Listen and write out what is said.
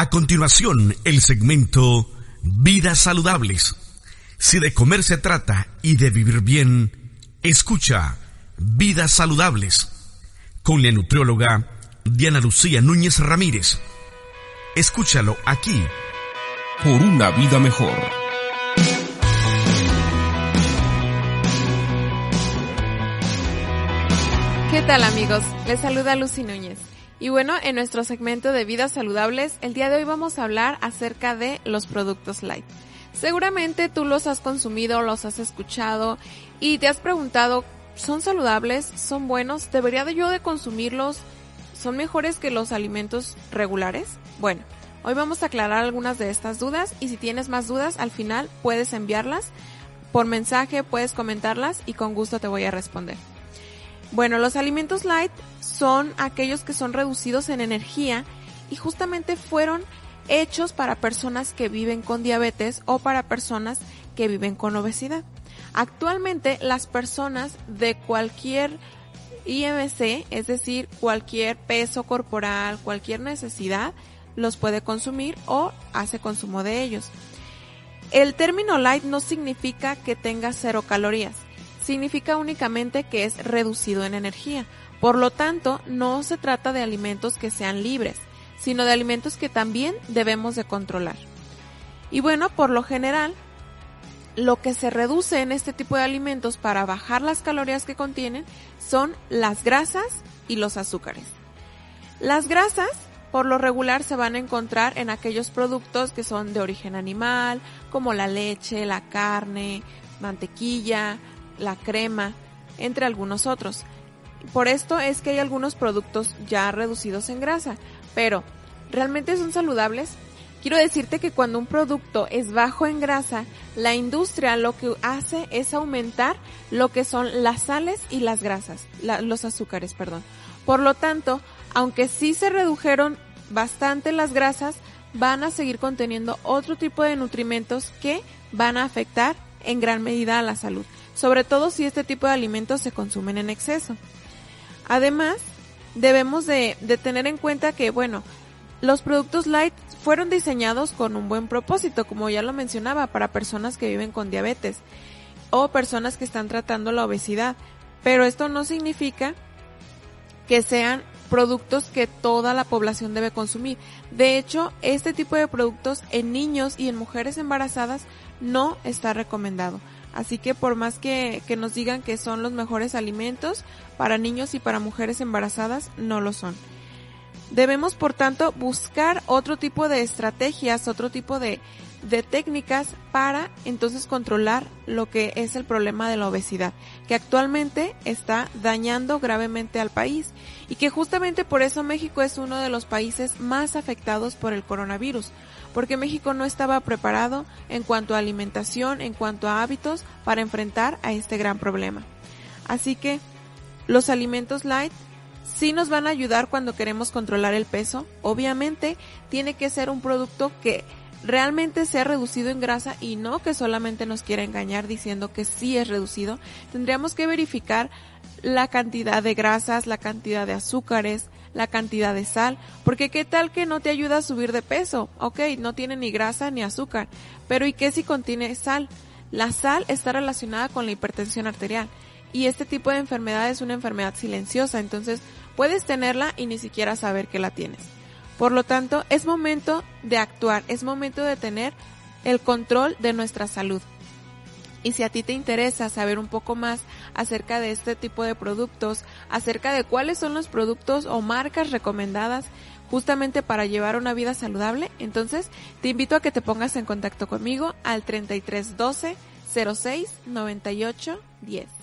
A continuación, el segmento Vidas Saludables. Si de comer se trata y de vivir bien, escucha Vidas Saludables con la nutrióloga Diana Lucía Núñez Ramírez. Escúchalo aquí. Por una vida mejor. ¿Qué tal amigos? Les saluda Lucy Núñez. Y bueno, en nuestro segmento de vidas saludables, el día de hoy vamos a hablar acerca de los productos light. Seguramente tú los has consumido, los has escuchado y te has preguntado, ¿son saludables? ¿Son buenos? ¿Debería de yo de consumirlos? ¿Son mejores que los alimentos regulares? Bueno, hoy vamos a aclarar algunas de estas dudas y si tienes más dudas, al final puedes enviarlas por mensaje, puedes comentarlas y con gusto te voy a responder. Bueno, los alimentos light son aquellos que son reducidos en energía y justamente fueron hechos para personas que viven con diabetes o para personas que viven con obesidad. Actualmente las personas de cualquier IMC, es decir, cualquier peso corporal, cualquier necesidad, los puede consumir o hace consumo de ellos. El término light no significa que tenga cero calorías significa únicamente que es reducido en energía. Por lo tanto, no se trata de alimentos que sean libres, sino de alimentos que también debemos de controlar. Y bueno, por lo general, lo que se reduce en este tipo de alimentos para bajar las calorías que contienen son las grasas y los azúcares. Las grasas, por lo regular, se van a encontrar en aquellos productos que son de origen animal, como la leche, la carne, mantequilla, la crema, entre algunos otros. Por esto es que hay algunos productos ya reducidos en grasa, pero ¿realmente son saludables? Quiero decirte que cuando un producto es bajo en grasa, la industria lo que hace es aumentar lo que son las sales y las grasas, los azúcares, perdón. Por lo tanto, aunque sí se redujeron bastante las grasas, van a seguir conteniendo otro tipo de nutrimentos que van a afectar en gran medida a la salud sobre todo si este tipo de alimentos se consumen en exceso. Además, debemos de, tener en cuenta que, bueno, los productos light fueron diseñados con un buen propósito, como ya lo mencionaba, para personas que viven con diabetes o personas que están tratando la obesidad. Pero esto no significa que sean productos que toda la población debe consumir. De hecho, este tipo de productos en niños y en mujeres embarazadas no está recomendado. Así que por más que, que nos digan que son los mejores alimentos, para niños y para mujeres embarazadas no lo son. Debemos, por tanto, buscar otro tipo de estrategias, otro tipo de, de técnicas para entonces controlar lo que es el problema de la obesidad, que actualmente está dañando gravemente al país y que justamente por eso México es uno de los países más afectados por el coronavirus, porque México no estaba preparado en cuanto a alimentación, en cuanto a hábitos para enfrentar a este gran problema. Así que los alimentos light sí nos van a ayudar cuando queremos controlar el peso. Obviamente tiene que ser un producto que realmente sea reducido en grasa y no que solamente nos quiera engañar diciendo que sí es reducido. Tendríamos que verificar la cantidad de grasas, la cantidad de azúcares, la cantidad de sal, porque qué tal que no te ayuda a subir de peso, ok, no tiene ni grasa ni azúcar, pero ¿y qué si contiene sal? La sal está relacionada con la hipertensión arterial y este tipo de enfermedad es una enfermedad silenciosa, entonces puedes tenerla y ni siquiera saber que la tienes. Por lo tanto, es momento de actuar, es momento de tener el control de nuestra salud. Y si a ti te interesa saber un poco más acerca de este tipo de productos, acerca de cuáles son los productos o marcas recomendadas justamente para llevar una vida saludable, entonces te invito a que te pongas en contacto conmigo al 3312 06 98 10.